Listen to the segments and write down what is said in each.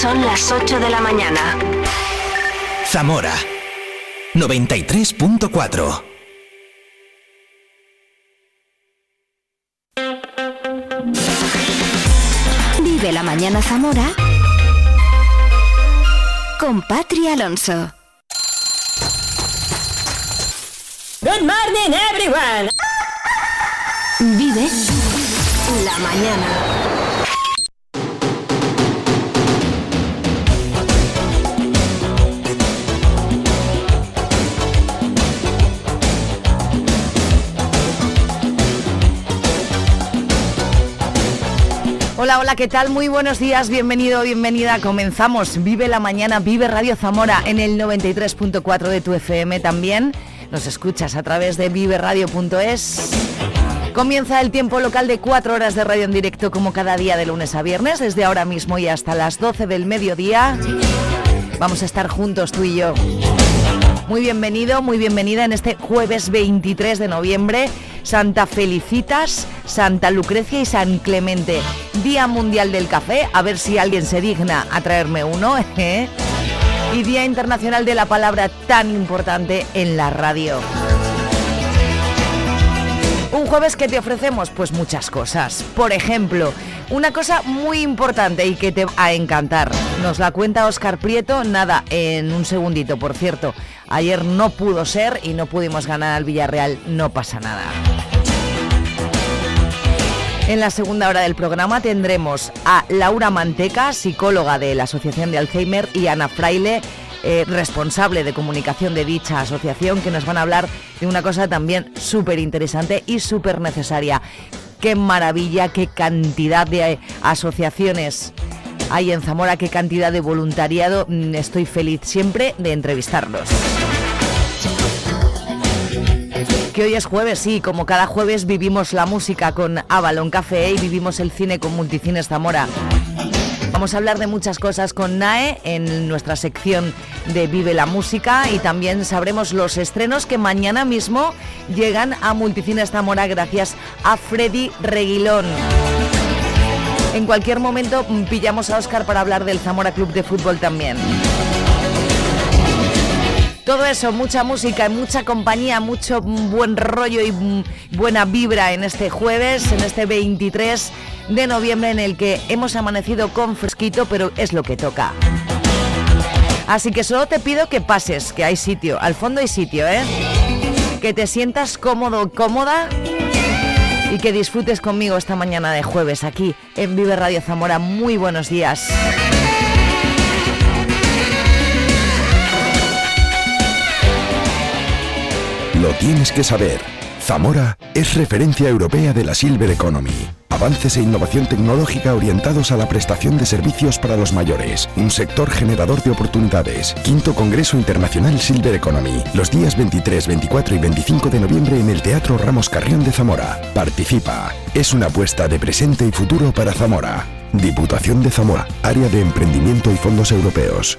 Son las 8 de la mañana. Zamora 93.4 Vive la mañana Zamora con Patri Alonso. Good morning everyone. Vive la mañana. Hola, hola, ¿qué tal? Muy buenos días, bienvenido, bienvenida. Comenzamos Vive la Mañana, Vive Radio Zamora en el 93.4 de tu FM también. Nos escuchas a través de viveradio.es. Comienza el tiempo local de cuatro horas de radio en directo como cada día de lunes a viernes, desde ahora mismo y hasta las 12 del mediodía. Vamos a estar juntos tú y yo. Muy bienvenido, muy bienvenida en este jueves 23 de noviembre. Santa Felicitas, Santa Lucrecia y San Clemente. Día Mundial del Café, a ver si alguien se digna a traerme uno. ¿eh? Y Día Internacional de la Palabra tan importante en la radio. Un jueves que te ofrecemos pues muchas cosas. Por ejemplo, una cosa muy importante y que te va a encantar. Nos la cuenta Oscar Prieto, nada, en un segundito, por cierto. Ayer no pudo ser y no pudimos ganar al Villarreal, no pasa nada. En la segunda hora del programa tendremos a Laura Manteca, psicóloga de la Asociación de Alzheimer, y Ana Fraile, eh, responsable de comunicación de dicha asociación, que nos van a hablar de una cosa también súper interesante y súper necesaria. Qué maravilla, qué cantidad de eh, asociaciones hay en Zamora, qué cantidad de voluntariado. Mm, Estoy feliz siempre de entrevistarlos. Que hoy es jueves, sí, como cada jueves vivimos la música con Avalon Café y vivimos el cine con Multicines Zamora. Vamos a hablar de muchas cosas con NAE en nuestra sección de Vive la Música y también sabremos los estrenos que mañana mismo llegan a Multicines Zamora gracias a Freddy Reguilón. En cualquier momento mm, pillamos a Oscar para hablar del Zamora Club de Fútbol también. Todo eso, mucha música mucha compañía, mucho buen rollo y buena vibra en este jueves, en este 23 de noviembre en el que hemos amanecido con fresquito, pero es lo que toca. Así que solo te pido que pases, que hay sitio, al fondo hay sitio, ¿eh? Que te sientas cómodo, cómoda y que disfrutes conmigo esta mañana de jueves aquí en Vive Radio Zamora. Muy buenos días. Lo tienes que saber. Zamora es referencia europea de la Silver Economy. Avances e innovación tecnológica orientados a la prestación de servicios para los mayores. Un sector generador de oportunidades. Quinto Congreso Internacional Silver Economy. Los días 23, 24 y 25 de noviembre en el Teatro Ramos Carrión de Zamora. Participa. Es una apuesta de presente y futuro para Zamora. Diputación de Zamora. Área de Emprendimiento y Fondos Europeos.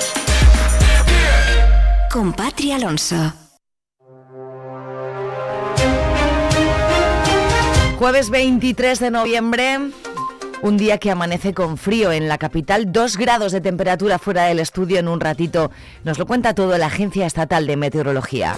Con Patri Alonso. Jueves 23 de noviembre, un día que amanece con frío en la capital, dos grados de temperatura fuera del estudio en un ratito. Nos lo cuenta todo la Agencia Estatal de Meteorología.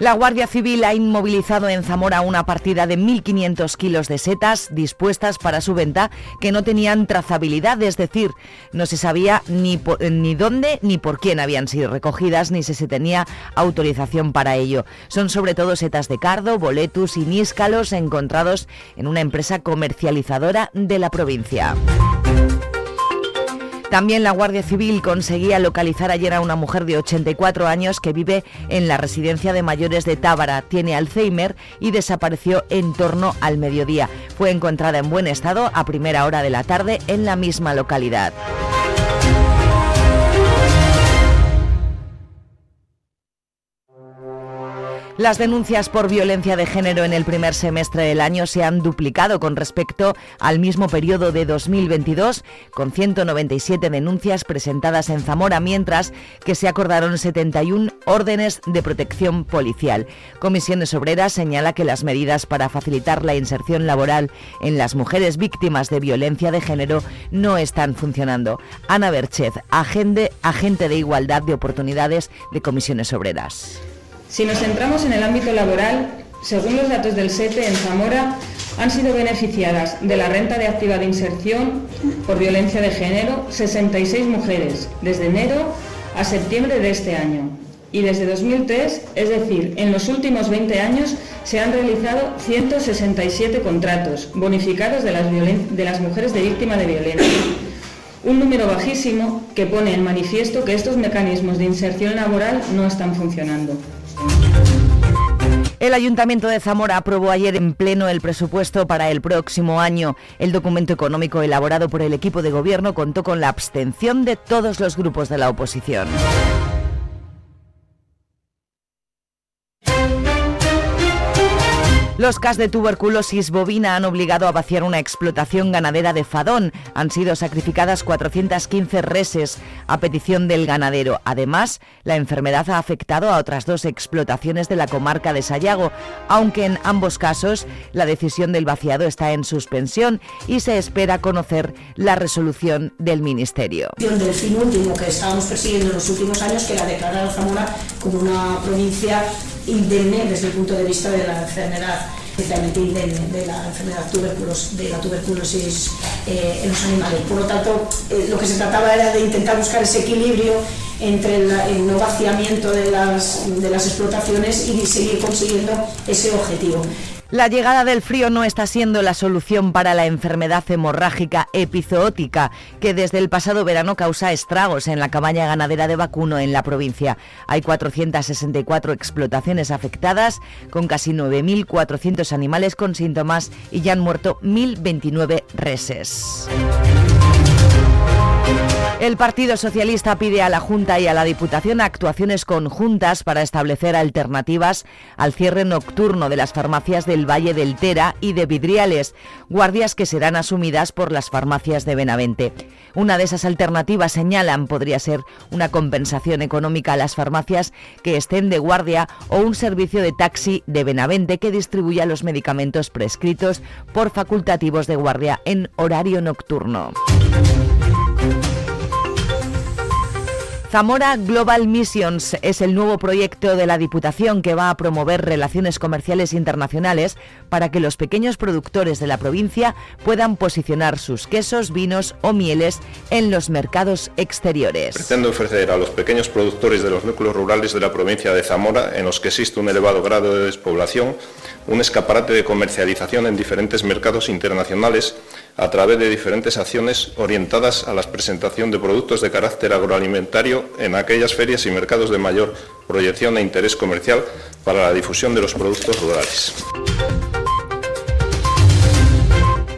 La Guardia Civil ha inmovilizado en Zamora una partida de 1.500 kilos de setas dispuestas para su venta que no tenían trazabilidad, es decir, no se sabía ni, por- ni dónde ni por quién habían sido recogidas ni si se tenía autorización para ello. Son sobre todo setas de cardo, boletus y níscalos encontrados en una empresa comercializadora de la provincia. También la Guardia Civil conseguía localizar ayer a una mujer de 84 años que vive en la residencia de mayores de Tábara. Tiene Alzheimer y desapareció en torno al mediodía. Fue encontrada en buen estado a primera hora de la tarde en la misma localidad. Las denuncias por violencia de género en el primer semestre del año se han duplicado con respecto al mismo periodo de 2022, con 197 denuncias presentadas en Zamora, mientras que se acordaron 71 órdenes de protección policial. Comisiones Obreras señala que las medidas para facilitar la inserción laboral en las mujeres víctimas de violencia de género no están funcionando. Ana Berchez, agente, agente de igualdad de oportunidades de Comisiones Obreras. Si nos centramos en el ámbito laboral, según los datos del SETE, en Zamora han sido beneficiadas de la renta de activa de inserción por violencia de género 66 mujeres desde enero a septiembre de este año. Y desde 2003, es decir, en los últimos 20 años, se han realizado 167 contratos bonificados de las, de las mujeres de víctima de violencia. Un número bajísimo que pone en manifiesto que estos mecanismos de inserción laboral no están funcionando. El Ayuntamiento de Zamora aprobó ayer en pleno el presupuesto para el próximo año. El documento económico elaborado por el equipo de gobierno contó con la abstención de todos los grupos de la oposición. Los cas de tuberculosis bovina han obligado a vaciar una explotación ganadera de Fadón. Han sido sacrificadas 415 reses a petición del ganadero. Además, la enfermedad ha afectado a otras dos explotaciones de la comarca de Sayago, aunque en ambos casos la decisión del vaciado está en suspensión y se espera conocer la resolución del Ministerio. Del fin último que estábamos persiguiendo en los últimos años, que la Zamora como una provincia indemne desde el punto de vista de la enfermedad especialmente indemne de la enfermedad de la tuberculosis eh, en los animales. Por lo tanto, eh, lo que se trataba era de intentar buscar ese equilibrio entre el no vaciamiento de las, de las explotaciones y seguir consiguiendo ese objetivo. La llegada del frío no está siendo la solución para la enfermedad hemorrágica epizootica, que desde el pasado verano causa estragos en la cabaña ganadera de vacuno en la provincia. Hay 464 explotaciones afectadas, con casi 9.400 animales con síntomas y ya han muerto 1.029 reses. El Partido Socialista pide a la Junta y a la Diputación actuaciones conjuntas para establecer alternativas al cierre nocturno de las farmacias del Valle del Tera y de Vidriales, guardias que serán asumidas por las farmacias de Benavente. Una de esas alternativas, señalan, podría ser una compensación económica a las farmacias que estén de guardia o un servicio de taxi de Benavente que distribuya los medicamentos prescritos por facultativos de guardia en horario nocturno. Zamora Global Missions es el nuevo proyecto de la Diputación que va a promover relaciones comerciales internacionales para que los pequeños productores de la provincia puedan posicionar sus quesos, vinos o mieles en los mercados exteriores. Pretende ofrecer a los pequeños productores de los núcleos rurales de la provincia de Zamora, en los que existe un elevado grado de despoblación, un escaparate de comercialización en diferentes mercados internacionales a través de diferentes acciones orientadas a la presentación de productos de carácter agroalimentario en aquellas ferias y mercados de mayor proyección e interés comercial para la difusión de los productos rurales.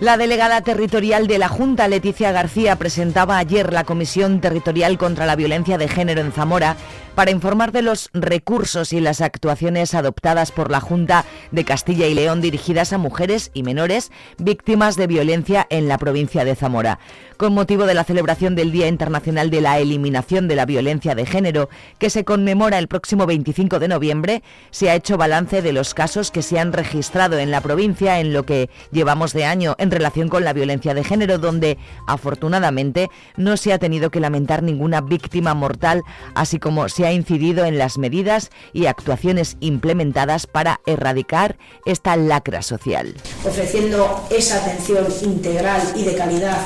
La delegada territorial de la Junta, Leticia García, presentaba ayer la Comisión Territorial contra la Violencia de Género en Zamora para informar de los recursos y las actuaciones adoptadas por la Junta de Castilla y León dirigidas a mujeres y menores víctimas de violencia en la provincia de Zamora. Con motivo de la celebración del Día Internacional de la Eliminación de la Violencia de Género, que se conmemora el próximo 25 de noviembre, se ha hecho balance de los casos que se han registrado en la provincia en lo que llevamos de año en relación con la violencia de género, donde afortunadamente no se ha tenido que lamentar ninguna víctima mortal, así como se ha incidido en las medidas y actuaciones implementadas para erradicar esta lacra social. Ofreciendo esa atención integral y de calidad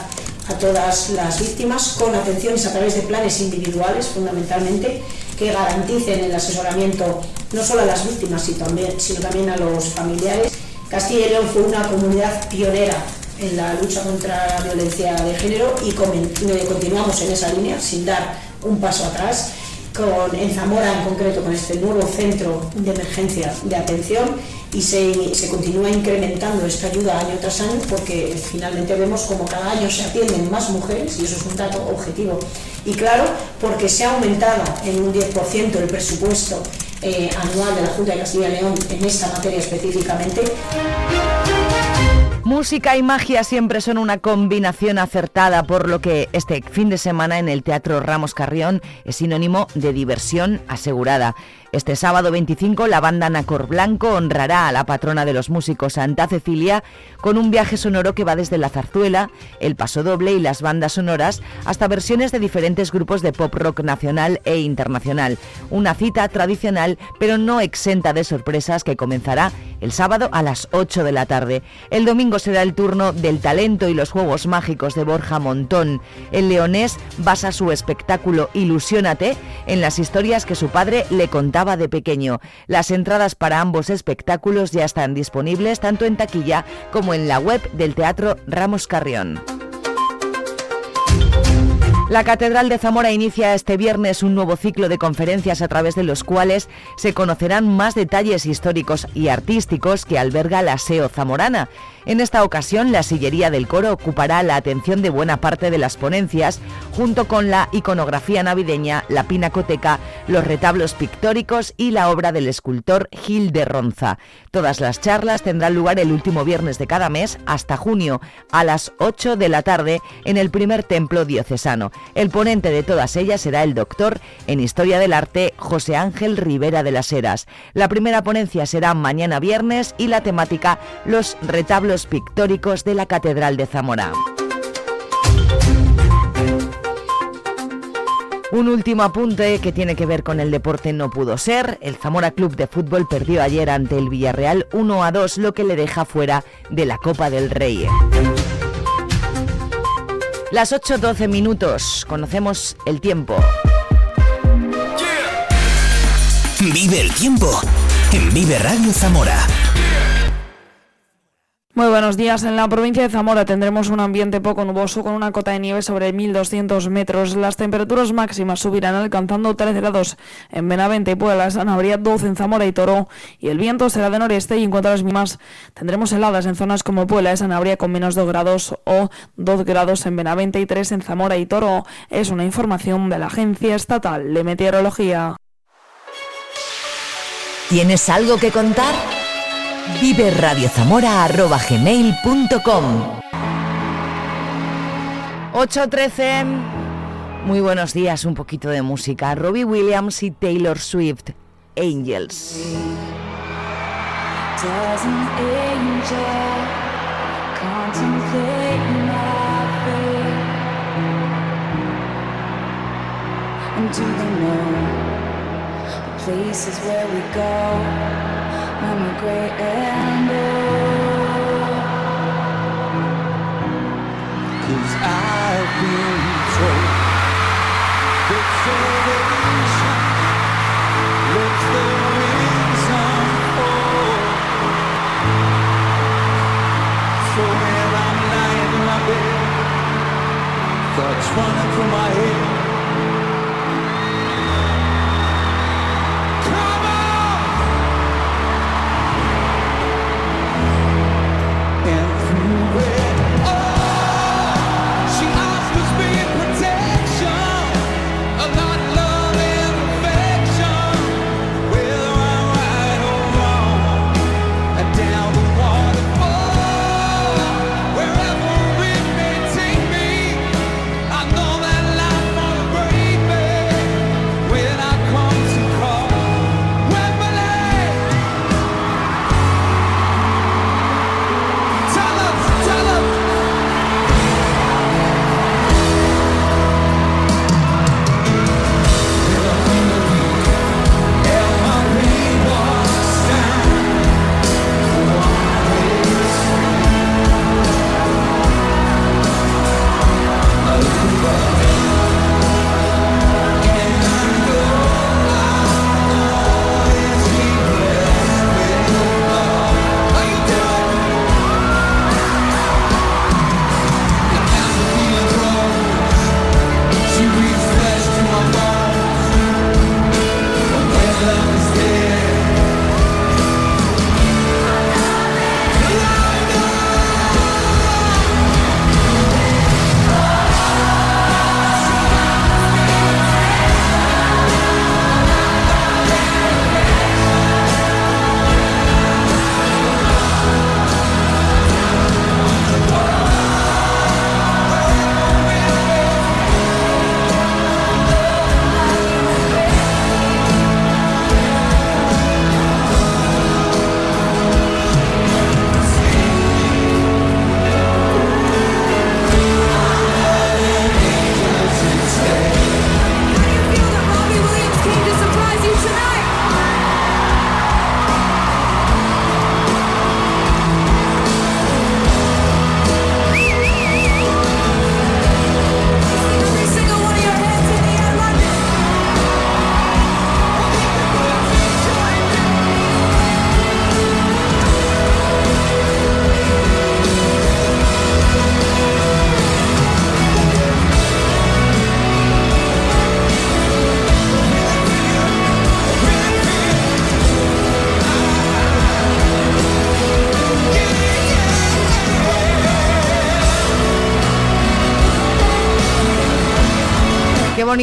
a todas las víctimas, con atenciones a través de planes individuales fundamentalmente, que garanticen el asesoramiento no solo a las víctimas, sino también, sino también a los familiares. Castilla y León fue una comunidad pionera en la lucha contra la violencia de género y continuamos en esa línea sin dar un paso atrás. Con, en Zamora en concreto con este nuevo centro de emergencia de atención y se, se, continúa incrementando esta ayuda año tras año porque finalmente vemos como cada año se atienden más mujeres y eso es un dato objetivo. Y claro, porque se ha aumentado en un 10% el presupuesto eh, anual de la Junta de Castilla y León en esta materia específicamente. Música y magia siempre son una combinación acertada, por lo que este fin de semana en el Teatro Ramos Carrión es sinónimo de diversión asegurada. Este sábado 25 la banda Nacor Blanco honrará a la patrona de los músicos Santa Cecilia con un viaje sonoro que va desde la zarzuela, el paso doble y las bandas sonoras hasta versiones de diferentes grupos de pop rock nacional e internacional. Una cita tradicional pero no exenta de sorpresas que comenzará el sábado a las 8 de la tarde. El domingo será el turno del talento y los juegos mágicos de Borja Montón. El leonés basa su espectáculo Ilusiónate en las historias que su padre le contaba de pequeño. Las entradas para ambos espectáculos ya están disponibles tanto en taquilla como en la web del Teatro Ramos Carrión. La Catedral de Zamora inicia este viernes un nuevo ciclo de conferencias a través de los cuales se conocerán más detalles históricos y artísticos que alberga la SEO zamorana. En esta ocasión, la sillería del coro ocupará la atención de buena parte de las ponencias, junto con la iconografía navideña, la pinacoteca, los retablos pictóricos y la obra del escultor Gil de Ronza. Todas las charlas tendrán lugar el último viernes de cada mes hasta junio, a las 8 de la tarde, en el primer templo diocesano. El ponente de todas ellas será el doctor en Historia del Arte José Ángel Rivera de las Heras. La primera ponencia será mañana viernes y la temática Los retablos pictóricos de la Catedral de Zamora. Un último apunte que tiene que ver con el deporte no pudo ser. El Zamora Club de Fútbol perdió ayer ante el Villarreal 1 a 2, lo que le deja fuera de la Copa del Rey. Las 8.12 minutos, conocemos el tiempo. Vive el tiempo en Vive Radio Zamora. Muy buenos días. En la provincia de Zamora tendremos un ambiente poco nuboso con una cota de nieve sobre 1.200 metros. Las temperaturas máximas subirán alcanzando 13 grados en Benavente y Puebla, Habría 12 en Zamora y Toro. Y el viento será de noreste y en cuanto a las mínimas tendremos heladas en zonas como Puebla y Sanabria con menos 2 grados o 2 grados en Benavente y 3 en Zamora y Toro. Es una información de la Agencia Estatal de Meteorología. ¿Tienes algo que contar? viverradiozamora.gmail.com 8.13 Muy buenos días, un poquito de música. Robbie Williams y Taylor Swift, Angels. And do they know the places where we go? I'm a great old. Cause I've been told the unfold. So when I'm lying in my bed, thoughts running through my head.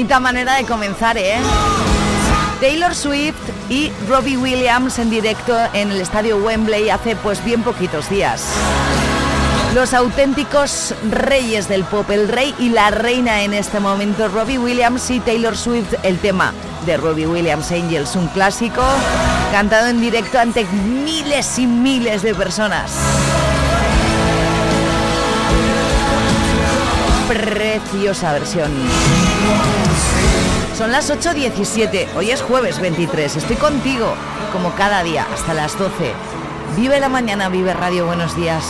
Bonita manera de comenzar, ¿eh? Taylor Swift y Robbie Williams en directo en el estadio Wembley hace pues bien poquitos días. Los auténticos reyes del pop, el rey y la reina en este momento, Robbie Williams y Taylor Swift, el tema de Robbie Williams Angels, un clásico cantado en directo ante miles y miles de personas. Preciosa versión. Son las 8.17, hoy es jueves 23, estoy contigo como cada día hasta las 12. Vive la mañana, vive Radio, buenos días.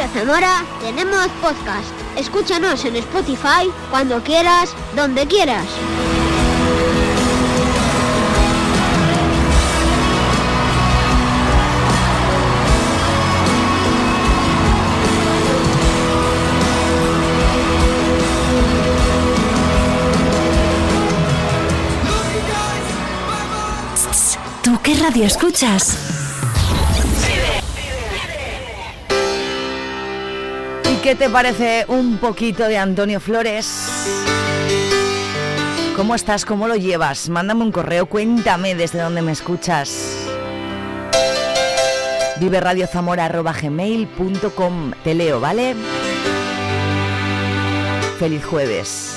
Radio Zamora tenemos podcast. Escúchanos en Spotify cuando quieras, donde quieras. ¿Tú qué radio escuchas? ¿Qué te parece un poquito de Antonio Flores? ¿Cómo estás? ¿Cómo lo llevas? Mándame un correo, cuéntame desde dónde me escuchas. viveradiozamora.gmail.com Te leo, ¿vale? Feliz jueves.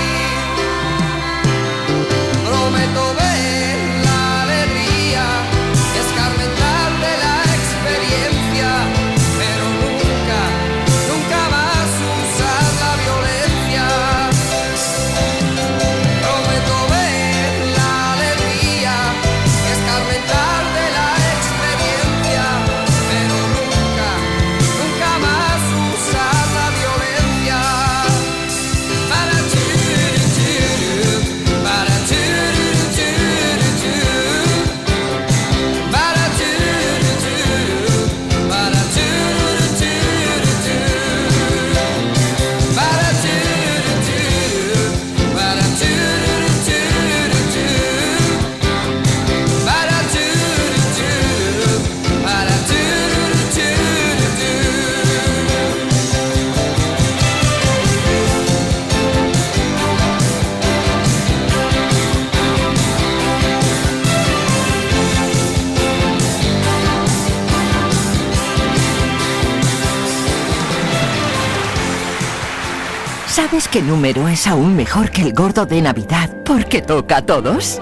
¿Sabes qué número es aún mejor que el gordo de Navidad porque toca a todos?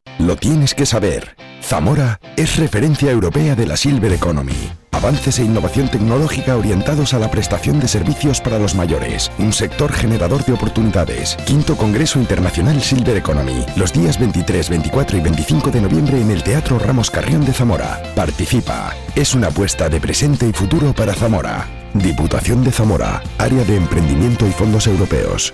Lo tienes que saber. Zamora es referencia europea de la Silver Economy. Avances e innovación tecnológica orientados a la prestación de servicios para los mayores. Un sector generador de oportunidades. Quinto Congreso Internacional Silver Economy. Los días 23, 24 y 25 de noviembre en el Teatro Ramos Carrión de Zamora. Participa. Es una apuesta de presente y futuro para Zamora. Diputación de Zamora. Área de Emprendimiento y Fondos Europeos.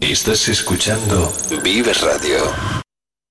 Estás escuchando Vive Radio.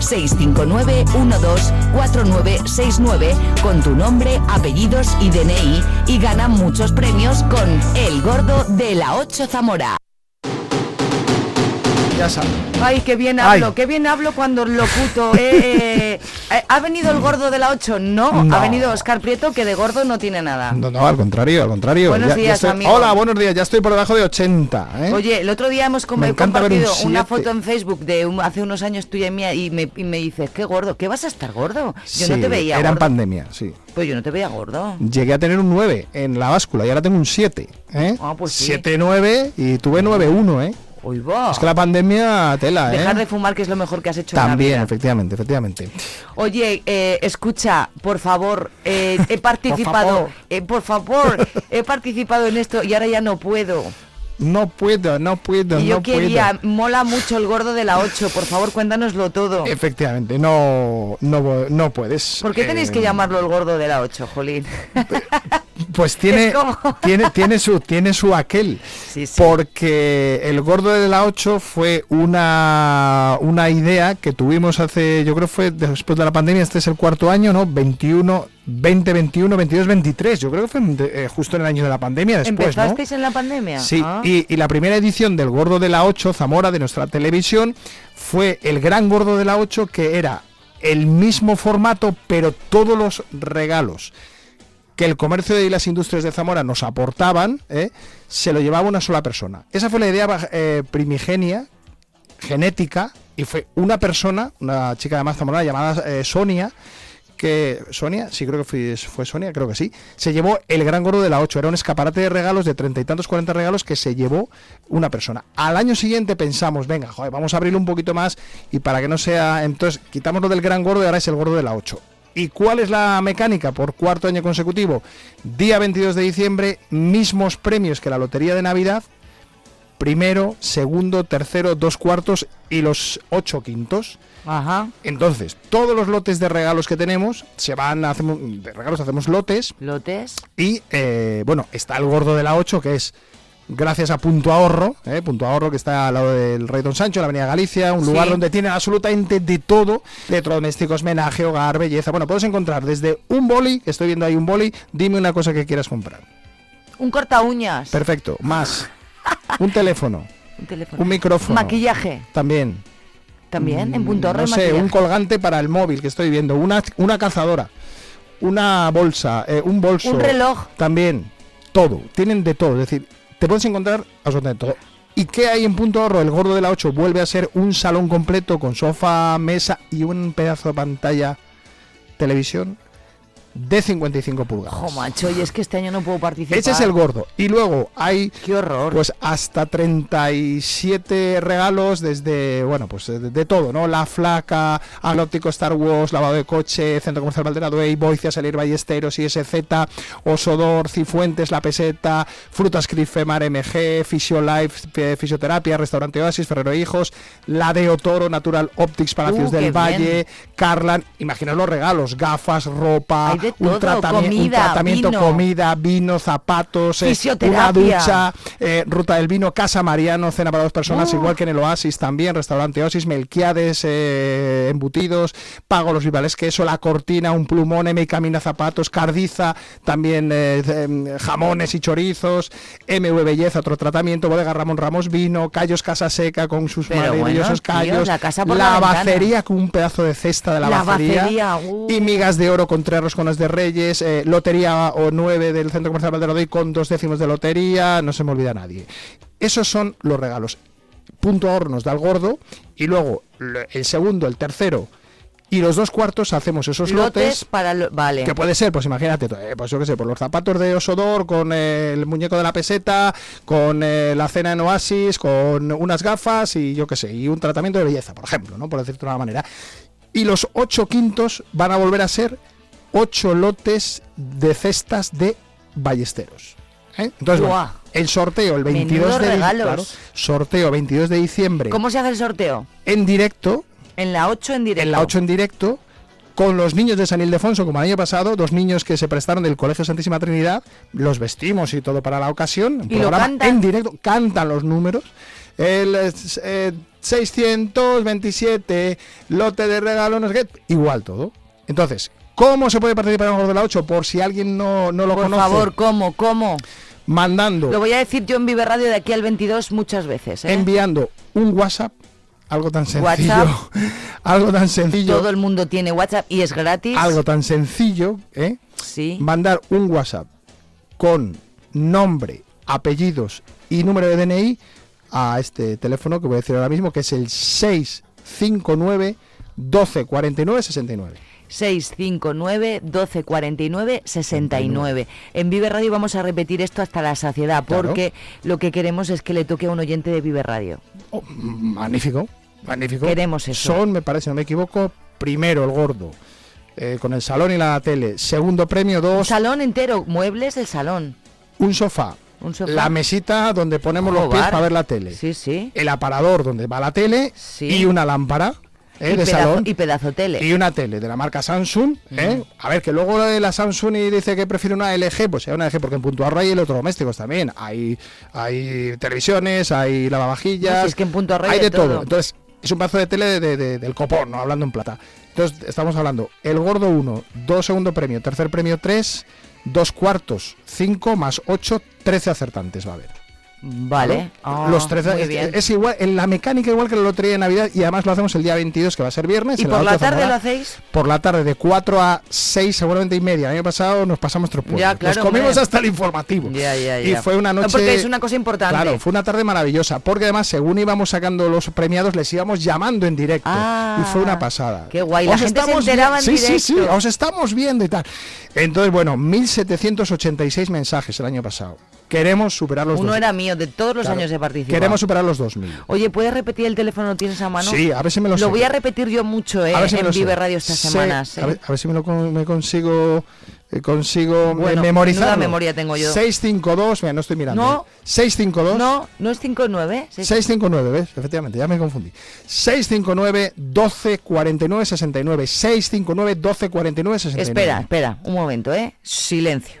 659-124969 con tu nombre, apellidos y DNI y gana muchos premios con El Gordo de la 8 Zamora. Ya. Ay, qué bien hablo, qué bien hablo cuando locuto. Eh, eh, eh, ¿Ha venido el gordo de la 8? No, No. ha venido Oscar Prieto, que de gordo no tiene nada. No, no, al contrario, al contrario. Buenos Ya- ya días, estoy- amigo. Hola, buenos días. Ya estoy por debajo de 80. ¿eh? Oye, el otro día hemos Me un compartido una foto en Facebook de un- hace unos años tuya y mía y me, y me dices, qué gordo, ¿qué vas a estar gordo? Yo no Sí, te veía Era en gordo. pandemia, sí. Pues yo no te veía gordo. Llegué a tener un 9 en la báscula y ahora tengo un 7. ¿eh? Ah, pues sí. 7-9 y tuve 9-1, ¿eh? Uy, va. Es que la pandemia tela, ¿eh? Dejar de fumar, que es lo mejor que has hecho en la También, vida. efectivamente, efectivamente. Oye, eh, escucha, por favor, eh, he participado, favor. eh, por favor, he participado en esto y ahora ya no puedo. No puedo, no puedo, Y yo no quería, puedo. mola mucho el gordo de la 8, por favor, cuéntanoslo todo. Efectivamente, no, no, no puedes. ¿Por qué tenéis Eh, que llamarlo el gordo de la 8, Jolín? Pues tiene, tiene, tiene su, tiene su aquel. Sí, sí. Porque el gordo de la 8 fue una, una idea que tuvimos hace, yo creo fue después de la pandemia, este es el cuarto año, ¿no? 21, 20, 21, 22, 23. Yo creo que fue eh, justo en el año de la pandemia después, ¿no? ¿Empezasteis en la pandemia? Sí, Ah. y, y la primera edición del Gordo de la 8, Zamora, de nuestra televisión, fue el Gran Gordo de la 8, que era el mismo formato, pero todos los regalos que el comercio y las industrias de Zamora nos aportaban, ¿eh? se lo llevaba una sola persona. Esa fue la idea eh, primigenia, genética, y fue una persona, una chica además zamorana llamada eh, Sonia, que Sonia, sí creo que fue, fue Sonia, creo que sí, se llevó el gran gordo de la 8. Era un escaparate de regalos de treinta y tantos, cuarenta regalos que se llevó una persona. Al año siguiente pensamos, venga, joder, vamos a abrirlo un poquito más y para que no sea, entonces quitamos lo del gran gordo y ahora es el gordo de la 8. ¿Y cuál es la mecánica por cuarto año consecutivo? Día 22 de diciembre, mismos premios que la Lotería de Navidad, primero, segundo, tercero, dos cuartos y los ocho quintos. Ajá. Entonces, todos los lotes de regalos que tenemos, se van, hacemos, de regalos hacemos lotes. ¿Lotes? Y, eh, bueno, está el gordo de la 8, que es gracias a Punto Ahorro, eh, Punto Ahorro que está al lado del Rey Don Sancho, en la Avenida Galicia, un lugar Sí. donde tienen absolutamente de todo, electrodomésticos, menaje, hogar, belleza. Bueno, puedes encontrar desde un boli, estoy viendo ahí un boli, dime una cosa que quieras comprar. Un corta uñas. Perfecto, más. Un teléfono, Un teléfono. un micrófono. Maquillaje. También. También, en punto ahorro No sé, maquillaje. un colgante para el móvil que estoy viendo, una, una cazadora, una bolsa, eh, un bolso. Un reloj. También, todo. Tienen de todo. Es decir, te puedes encontrar absolutamente todo. ¿Y qué hay en Punto Ahorro? El gordo de la 8 vuelve a ser un salón completo con sofá, mesa y un pedazo de pantalla televisión de 55 pulgadas. Jo, macho, y es que este año no puedo participar. Ese es el gordo. Y luego hay. Qué horror. Pues hasta 37 regalos desde, bueno, pues de, de todo, ¿no? La Flaca, Alóptico Star Wars, Lavado de Coche, Centro Comercial Valderado Way, Boicia, Salir Ballesteros, ISZ, Osodor, Cifuentes, La Peseta, Frutas Crifemar MG, Fisiolife, Fisioterapia, Restaurante Oasis, Ferrero Hijos, La de Otoro, Natural Optics, Palacios Uh, del bien. Valle, Carlan, imaginaos los regalos, gafas, ropa, de un, todo, tratami- un comida, tratamiento, vino. comida, vino, zapatos, eh, una Fisioterapia. ducha, eh, ruta del vino, Casa Mariano, cena para dos personas, Oh. igual que en el Oasis también, restaurante Oasis, Melquiades, eh, embutidos, Pago los Vivales Queso, La Cortina, un plumón, M Camina Zapatos, Cardiza, también eh, eh, jamones y chorizos, MV Belleza, otro tratamiento, Bodega Ramón Ramos Vino, Callos Casa Seca con sus Pero maravillosos bueno, tío, callos, la casa por la bacería con un pedazo de cesta de la, La bacería, bacería, uh. y migas de oro con tres de Reyes, eh, lotería o 9 del Centro Comercial Valderodoy con dos décimos de lotería, no se me olvida nadie. Esos son los regalos. Punto ahorro nos da el gordo y luego el segundo, el tercero y los dos cuartos hacemos esos Lotes lotes. para... lo- Vale. Que puede ser, pues imagínate, eh, pues yo qué sé, por los zapatos de Osodor, con eh, el muñeco de la peseta, con eh, la cena en Oasis, con unas gafas y yo qué sé, y un tratamiento de belleza, por ejemplo, ¿no? Por decirte de una manera. Y los ocho quintos van a volver a ser ocho lotes de cestas de ballesteros. ¿eh? Entonces, bueno, el sorteo el 22 Menudos de claro, sorteo 22 de diciembre ¿Cómo se hace el sorteo? en directo, En la 8 en directo. en la 8 en directo, con los niños de San Ildefonso, como el año pasado, dos niños que se prestaron del Colegio Santísima Trinidad, los vestimos y todo para la ocasión, un ¿Y lo programa cantan? en directo, cantan los números. El eh, 627, lote de regalo, no sé qué, igual todo. Entonces, ¿cómo se puede participar en el de la 8? Por si alguien no, no lo Por conoce. favor, ¿cómo? ¿Cómo? Mandando, Lo voy a decir yo en Vive Radio de aquí al 22 muchas veces. ¿eh? enviando un WhatsApp, algo tan sencillo, WhatsApp. algo tan sencillo. Todo el mundo tiene WhatsApp y es gratis. algo tan sencillo, ¿eh? Sí. Mandar un WhatsApp con nombre, apellidos y número de DNI a este teléfono que voy a decir ahora mismo, que es el 659 1249 69. 659 1249 69. En Vive Radio vamos a repetir esto hasta la saciedad Claro. porque lo que queremos es que le toque a un oyente de Vive Radio. Magnífico, magnífico. Queremos eso. Son, me parece, no me equivoco, primero el gordo, eh, con el salón y la tele. Segundo premio, Un dos, salón entero, muebles del salón. un sofá. Un sofá. La mesita donde ponemos los pies para ver la tele. Sí, sí. El aparador donde va la tele Sí. y una lámpara eh, y, de pedazo, salón. y pedazo tele. y una tele de la marca Samsung. ¿eh? A ver, que luego la Samsung y dice que prefiere una LG, pues sea una LG, porque en Punto Arroyo hay electrodomésticos también. Hay, hay televisiones, hay lavavajillas. No, si es que en Punto Arroyo hay de todo. todo. Entonces, es un pedazo de tele de- de- de- del copón, ¿no? Hablando en plata. Entonces, estamos hablando el gordo 1, 2 segundo premio, tercer premio 3, dos cuartos 5 más 8, 13 acertantes va a haber. Vale. Ah, Los 13 muy es, bien. es igual, en la mecánica igual que la lotería de Navidad y además lo hacemos el día 22 que va a ser viernes. ¿Y en por la tarde Zamora. lo hacéis? Por la tarde de 4 a 6 seguramente y media. El año pasado nos pasamos tres pueblos. Ya, claro, nos comimos hombre. hasta el informativo. Ya, ya, Y fue una No, noche... porque es una cosa importante. Claro, fue una tarde maravillosa, porque además según íbamos sacando los premiados les íbamos llamando en directo Ah, y fue una pasada. qué guay, la Os gente se enteraba en sí, sí, sí, directo. os estamos viendo y tal. Entonces, bueno, 1786 mensajes el año pasado. Queremos superar los Uno dos- era mío, de todos los Claro. años de participar. Queremos superar los 2000. Oye, ¿puedes repetir el teléfono? ¿Lo tienes a mano? Sí, a ver si me lo sé. voy a repetir yo mucho, ¿eh? A ver si en lo sé. Vive Radio estas Sé- semanas. ¿eh? A, ver, a ver si me lo me consigo eh, consigo Bueno, eh, memorizar. memoria tengo yo. 652, mira, no estoy mirando. No. ¿eh? 652 No, no es 59. sí. 659, ¿ves? Efectivamente, ya me confundí. 659 1249 69. 659 1249 69. Espera, espera, un momento, ¿eh? Silencio.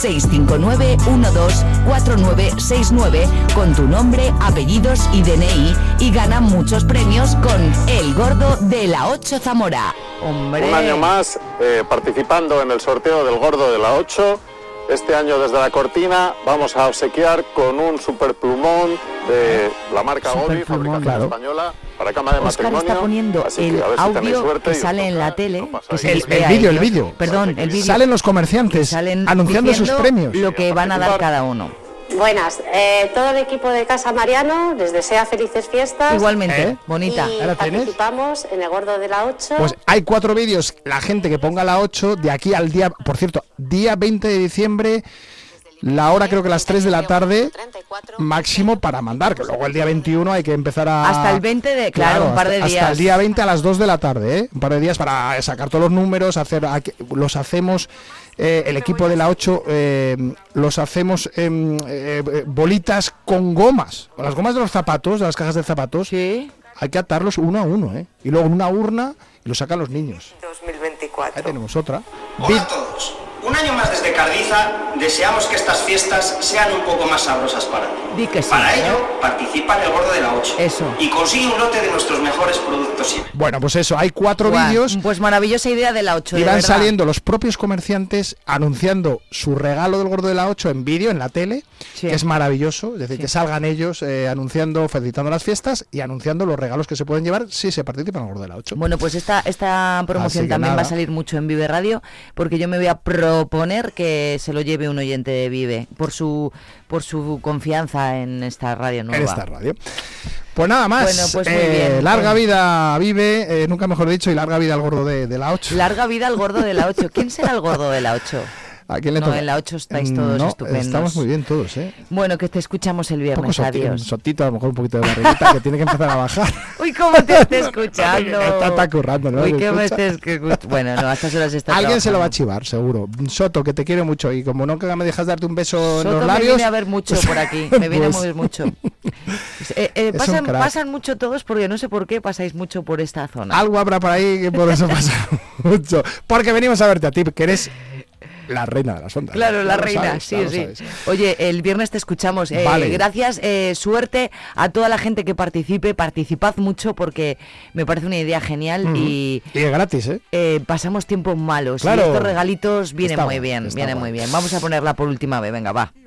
659-124969 con tu nombre, apellidos y DNI y gana muchos premios con El Gordo de la 8 Zamora. Hombre. Un año más eh, participando en el sorteo del Gordo de la 8. Este año desde la cortina vamos a obsequiar con un super plumón de la marca Godi, fabricación claro. española, para cama de Oscar matrimonio. está poniendo Así que el a ver audio que sale en la tele, que se El, vídeo, el vídeo. Perdón, el vídeo. Salen los comerciantes Salen anunciando sus premios. Lo que van a dar cada uno. Buenas, eh, todo el equipo de Casa Mariano les desea felices fiestas. Igualmente, Eh. bonita. Y participamos en el Gordo de la 8. Pues hay cuatro vídeos, la gente que ponga la 8 de aquí al día, por cierto, día 20 de diciembre, la hora creo que las 3 de la tarde, máximo para mandar, que luego el día 21 hay que empezar a... Hasta el 20 de, claro, un par de hasta- días. Hasta el día 20 a las 2 de la tarde, ¿eh? Un par de días para sacar todos los números, hacer los hacemos, eh, el equipo de la 8 eh, los hacemos em, eh, bolitas con gomas, con las gomas de los zapatos, de las cajas de zapatos. Hay que atarlos uno a uno, ¿eh? Y luego en una urna y lo sacan los niños. 2024. Ahí tenemos otra. Hola a todos. Un año más desde Cardiza, deseamos que estas fiestas sean un poco más sabrosas para ti. Di que sí, Para ¿eh? ello, participa en el Gordo de la 8. Eso. Y consigue un lote de nuestros mejores productos. Bueno, pues eso, hay cuatro vídeos Pues maravillosa idea de la 8. y de van verdad. saliendo los propios comerciantes anunciando su regalo del gordo de la 8 en vídeo, en la tele, que es maravilloso, es decir, que salgan ellos eh, anunciando, felicitando las fiestas y anunciando los regalos que se pueden llevar si se participa en el gordo de la 8. Bueno, pues esta, esta promoción también va a salir mucho en Vive Radio, porque yo me voy a proponer que se lo lleve un oyente de Vive, por su, por su confianza en esta radio nueva. en esta radio. Pues nada más. Bueno, pues muy eh, bien. Larga Eh. vida vive, eh, nunca mejor dicho, y larga vida al gordo de, de la 8. Larga vida al gordo de la 8. ¿Quién será el gordo de la 8? ¿A quién le No, toca? en la 8 estáis Mm, todos no, estupendos. Estamos muy bien todos, ¿eh? Bueno, que te escuchamos el viernes. Adiós. sotito, a lo mejor un poquito de barriguita, que tiene que empezar a bajar. Uy, cómo te esté escuchando. Está, está currando, ¿no? Uy, ¿Se que me estés que Bueno, no, a estas horas está Alguien se lo va a chivar, seguro. Soto, que te quiero mucho y como nunca me dejas darte un beso en Soto los me labios... viene a ver mucho por aquí, me viene pues, a ver mucho. Eh, eh, un pasan, pasan mucho todos porque no sé por qué pasáis mucho por esta zona. Algo habrá por ahí que por eso pasa mucho. Porque venimos a verte a ti, que eres la reina de las ondas. Claro, la reina, sabes, sí, sí. sabes. Oye, el viernes te escuchamos. Eh, Vale. Gracias, eh, suerte a toda la gente que participe. Participad mucho porque me parece una idea genial y Y es gratis, ¿eh? eh, pasamos tiempos malos. Claro. Y estos regalitos vienen Está muy bien, vienen muy bien. Vamos a ponerla por última vez, venga, va.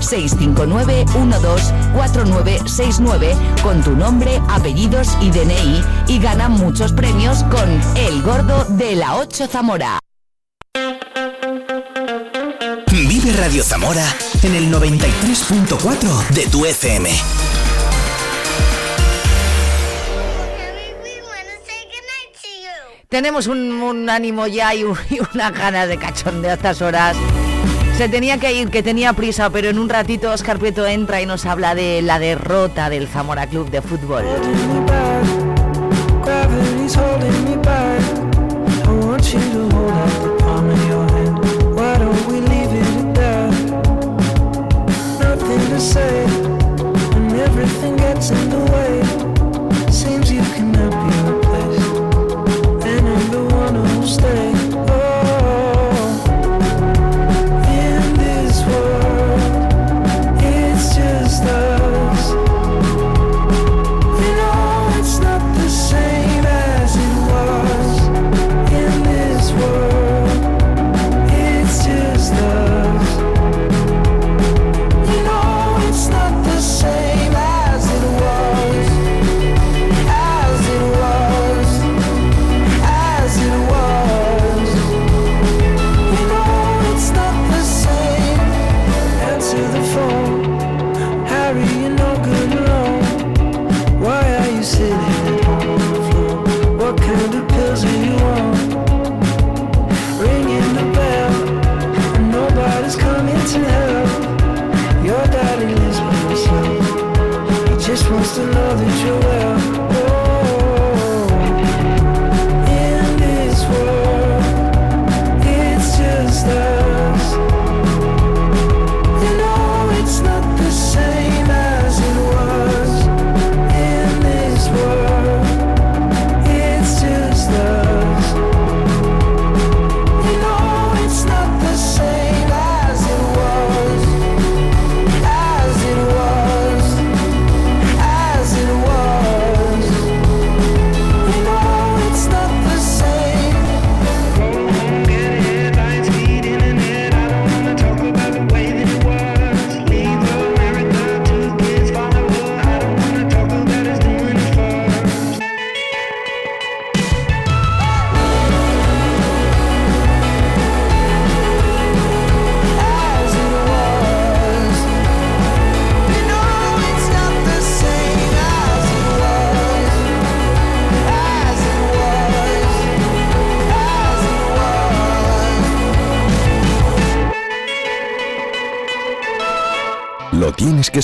659-124969 con tu nombre, apellidos y DNI y gana muchos premios con El Gordo de la 8 Zamora. Vive Radio Zamora en el 93.4 de tu FM. Tenemos un, un ánimo ya y, un- y unas ganas de cachondeo a estas horas. Se tenía que ir, que tenía prisa, pero en un ratito Oscar Prieto entra y nos habla de la derrota del Zamora Club de Fútbol.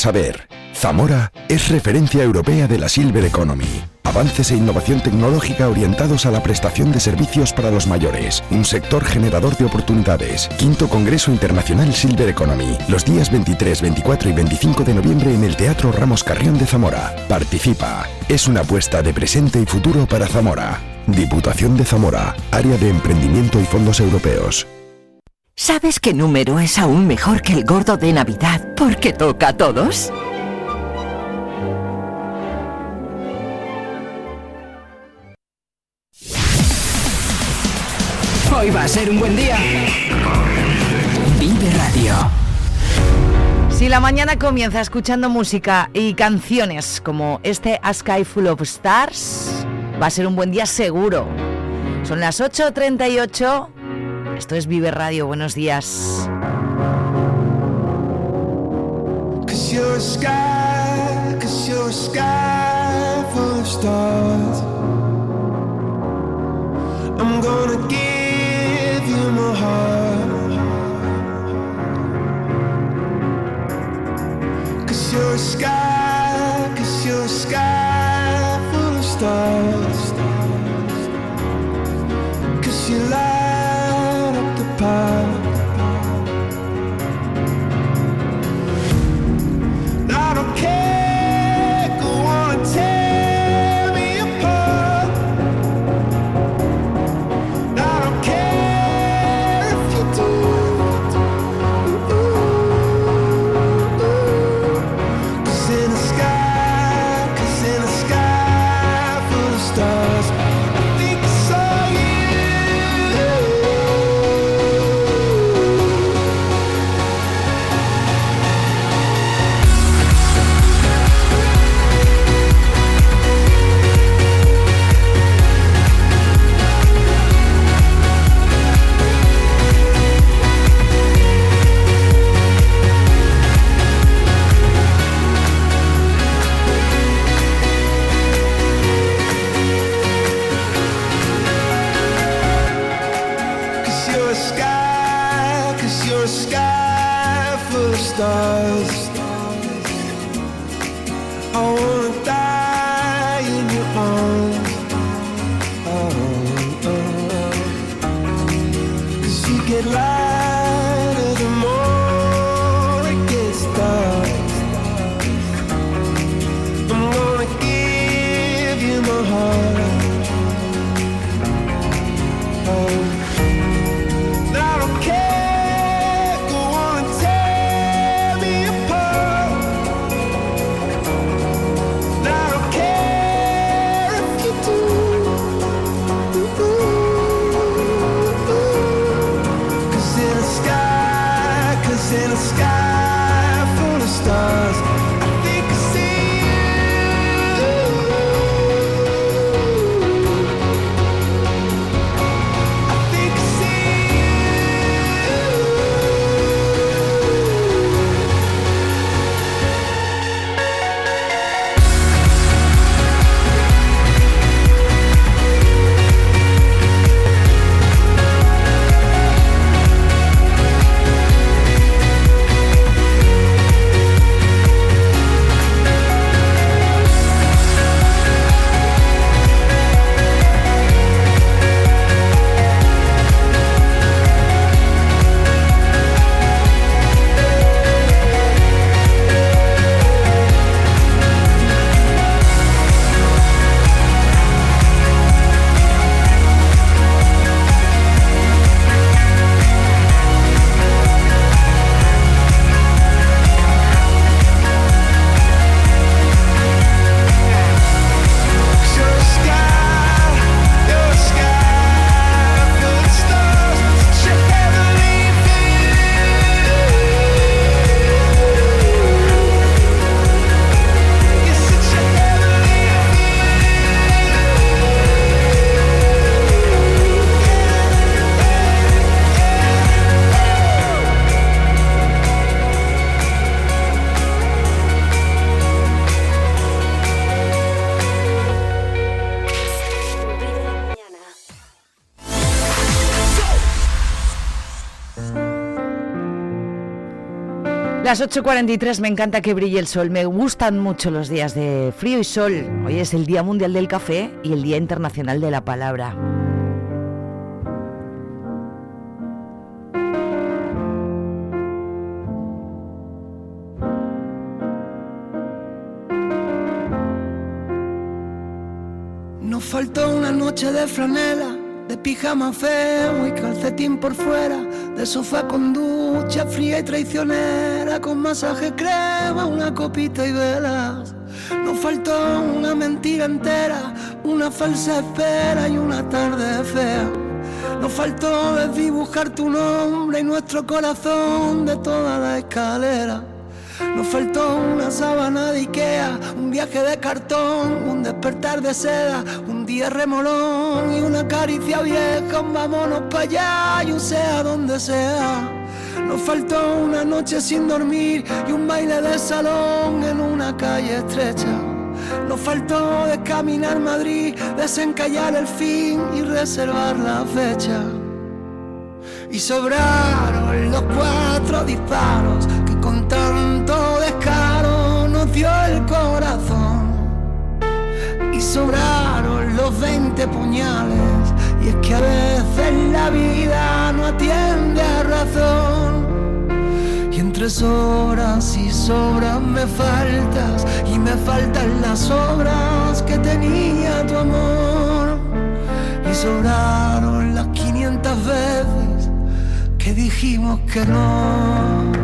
Saber. Zamora es referencia europea de la Silver Economy. Avances e innovación tecnológica orientados a la prestación de servicios para los mayores. Un sector generador de oportunidades. Quinto Congreso Internacional Silver Economy. Los días 23, 24 y 25 de noviembre en el Teatro Ramos Carrión de Zamora. Participa. Es una apuesta de presente y futuro para Zamora. Diputación de Zamora. Área de Emprendimiento y Fondos Europeos. ¿Sabes qué número es aún mejor que el gordo de Navidad porque toca a todos? Hoy va a ser un buen día. Vive Radio. Si la mañana comienza escuchando música y canciones como este A Sky Full of Stars, va a ser un buen día seguro. Son las 8.38. Esto es Vive Radio. Buenos días. Sky, cause sky full of stars. Cause Las 8.43, me encanta que brille el sol, me gustan mucho los días de frío y sol. Hoy es el Día Mundial del Café y el Día Internacional de la Palabra. Nos faltó una noche de franela, de pijama feo y calcetín por fuera, de sofá con ducha fría y traicionera, masaje crema, una copita y velas. Nos faltó una mentira entera, una falsa espera y una tarde fea. Nos faltó desdibujar tu nombre y nuestro corazón de toda la escalera. Nos faltó una sábana de Ikea, un viaje de cartón, un despertar de seda, un día remolón y una caricia vieja, un vámonos para allá y un sea donde sea. Nos faltó una noche sin dormir y un baile de salón en una calle estrecha. Nos faltó de caminar Madrid, desencallar el fin y reservar la fecha. Y sobraron los cuatro disparos que con tanto descaro nos dio el corazón. Y sobraron los 20 puñales. Y es que a veces la vida no atiende a razón. Y entre sobras y sobras me faltas. Y me faltan las obras que tenía tu amor. Y sobraron las 500 veces que dijimos que no.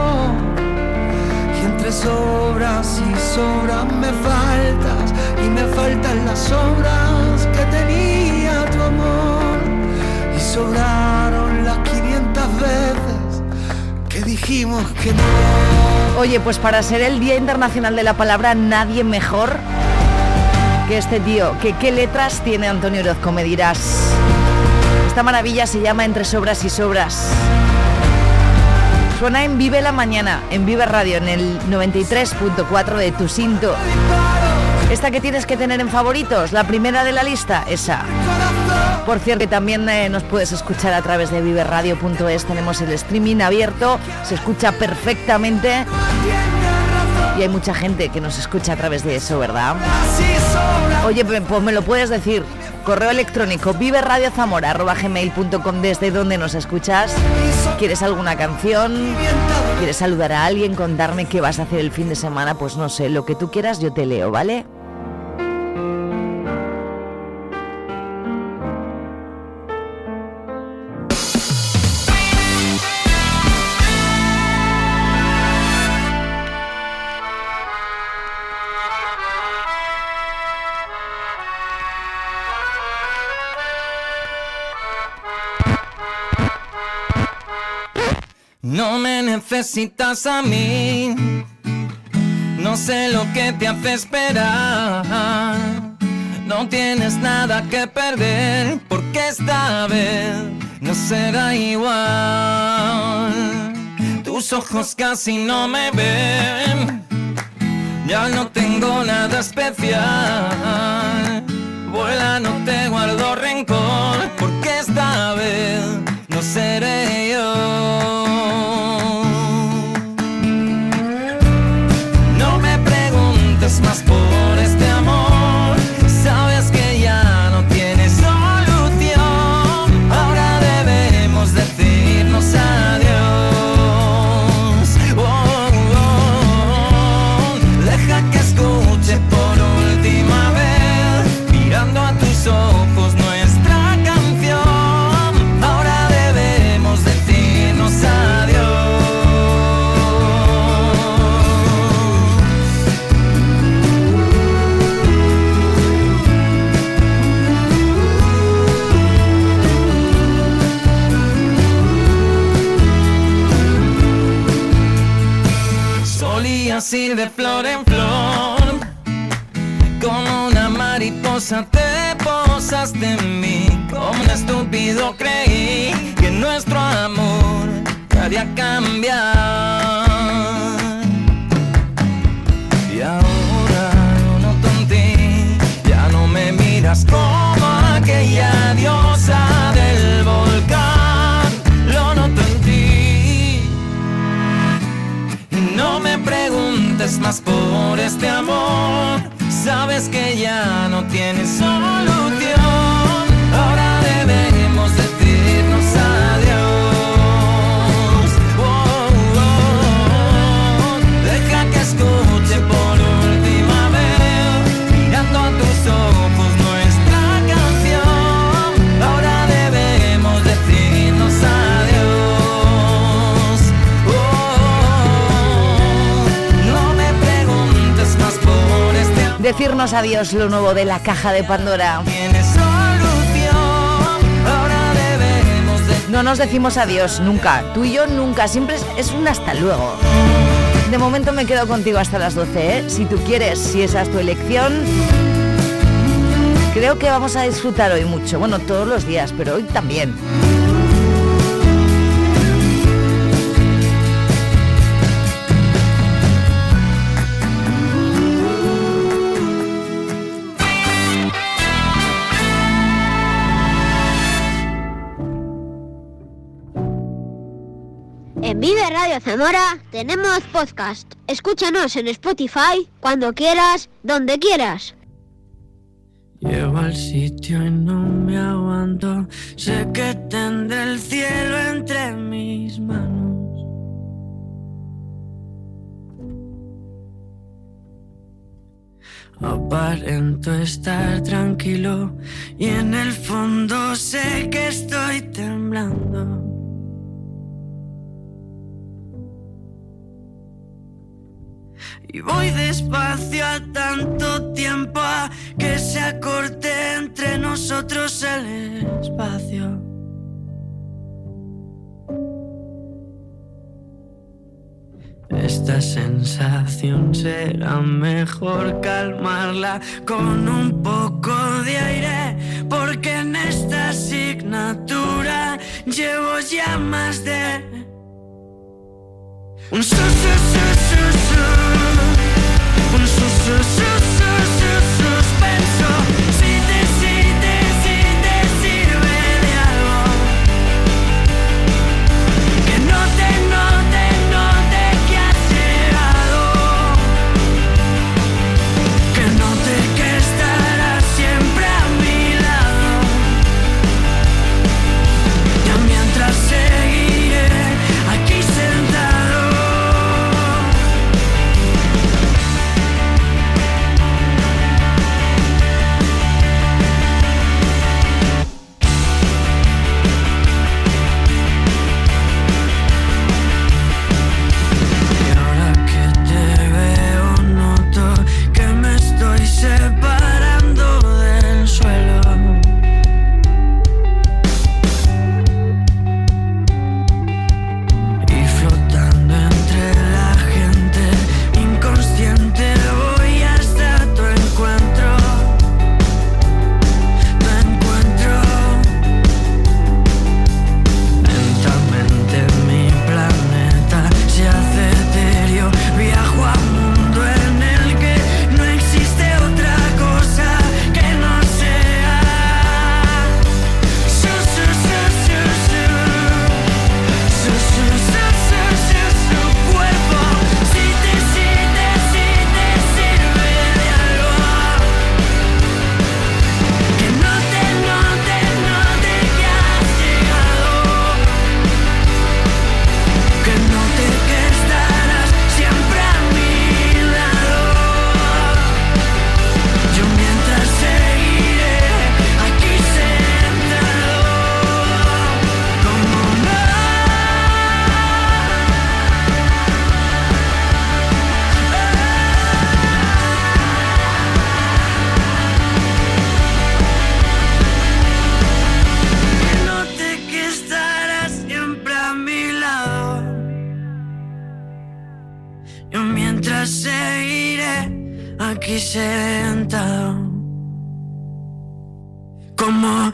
y entre sobras y sobras me faltas y me faltan las obras que tenía tu amor y sobraron las 500 veces que dijimos que no. Oye, pues para ser el Día Internacional de la Palabra, nadie mejor que este tío. Que qué letras tiene Antonio Orozco, me dirás. Esta maravilla se llama Entre Sobras y Sobras. Suena en Vive la Mañana, en Vive Radio, en el 93.4 de tu cinto. Esta que tienes que tener en favoritos, la primera de la lista, esa. Por cierto, también eh, nos puedes escuchar a través de viveradio.es. Tenemos el streaming abierto, se escucha perfectamente. Y hay mucha gente que nos escucha a través de eso, ¿verdad? Oye, pues me lo puedes decir. Correo electrónico viveradiozamora.gmail.com desde donde nos escuchas. ¿Quieres alguna canción? ¿Quieres saludar a alguien? Contarme qué vas a hacer el fin de semana? Pues no sé, lo que tú quieras yo te leo, ¿vale? Necesitas a mí, no sé lo que te hace esperar. No tienes nada que perder, porque esta vez no será igual. Tus ojos casi no me ven, ya no tengo nada especial. Vuela, no te guardo rencor, porque esta vez no seré yo. Lo nuevo de la caja de Pandora. No nos decimos adiós nunca. Tú y yo nunca. Siempre es, es un hasta luego. De momento me quedo contigo hasta las 12, ¿eh? Si tú quieres, si esa es tu elección. Creo que vamos a disfrutar hoy mucho. Bueno, todos los días, pero hoy también. Vive Radio Zamora tenemos podcast. Escúchanos en Spotify cuando quieras, donde quieras. Llego al sitio y no me aguanto. Sé que tendré el cielo entre mis manos. Aparento estar tranquilo y en el fondo sé que estoy temblando. Y voy despacio a tanto tiempo que se acorte entre nosotros el espacio. Esta sensación será mejor calmarla con un poco de aire, porque en esta asignatura llevo ya más de un su, su, su, su, su. Un aquí sentado. Como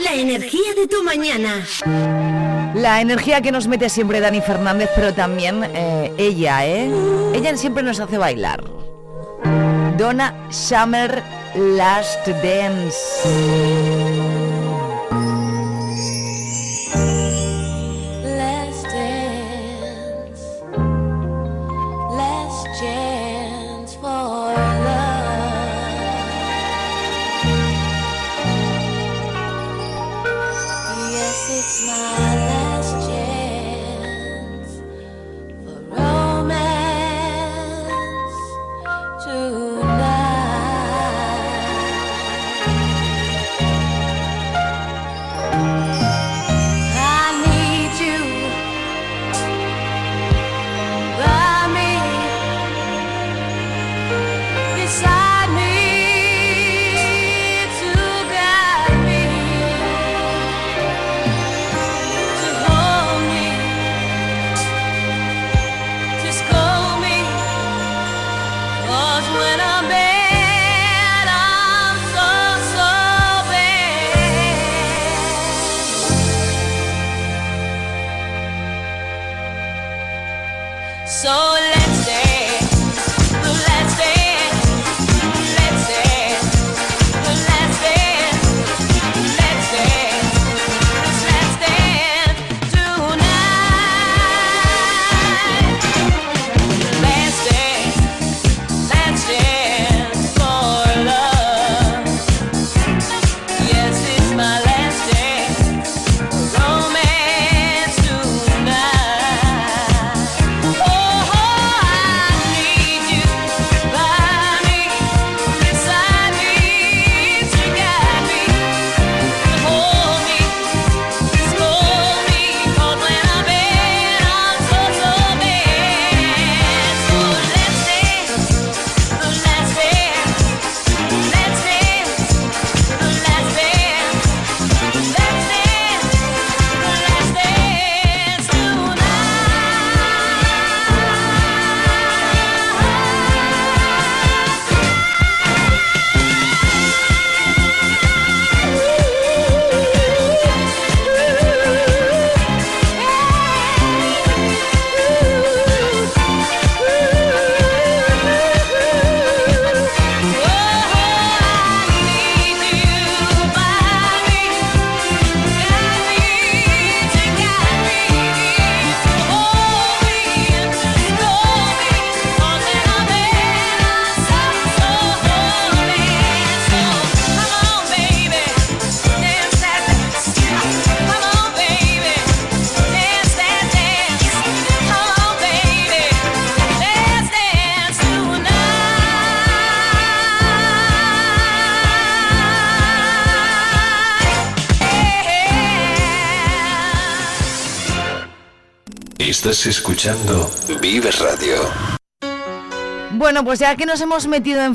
La energía de tu mañana. La energía que nos mete siempre Dani Fernández, pero también eh, ella, ¿eh? Ella siempre nos hace bailar. Donna Summer Last Dance. When I'm bad, Estás escuchando Vive Radio. Bueno, pues ya que nos hemos metido en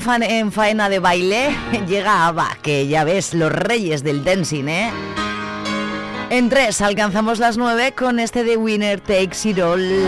faena de baile, llega ABBA, que ya ves, los reyes del dancing, ¿eh? En tres alcanzamos las nueve con este de Winner Takes It All.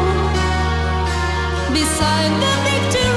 beside the victor.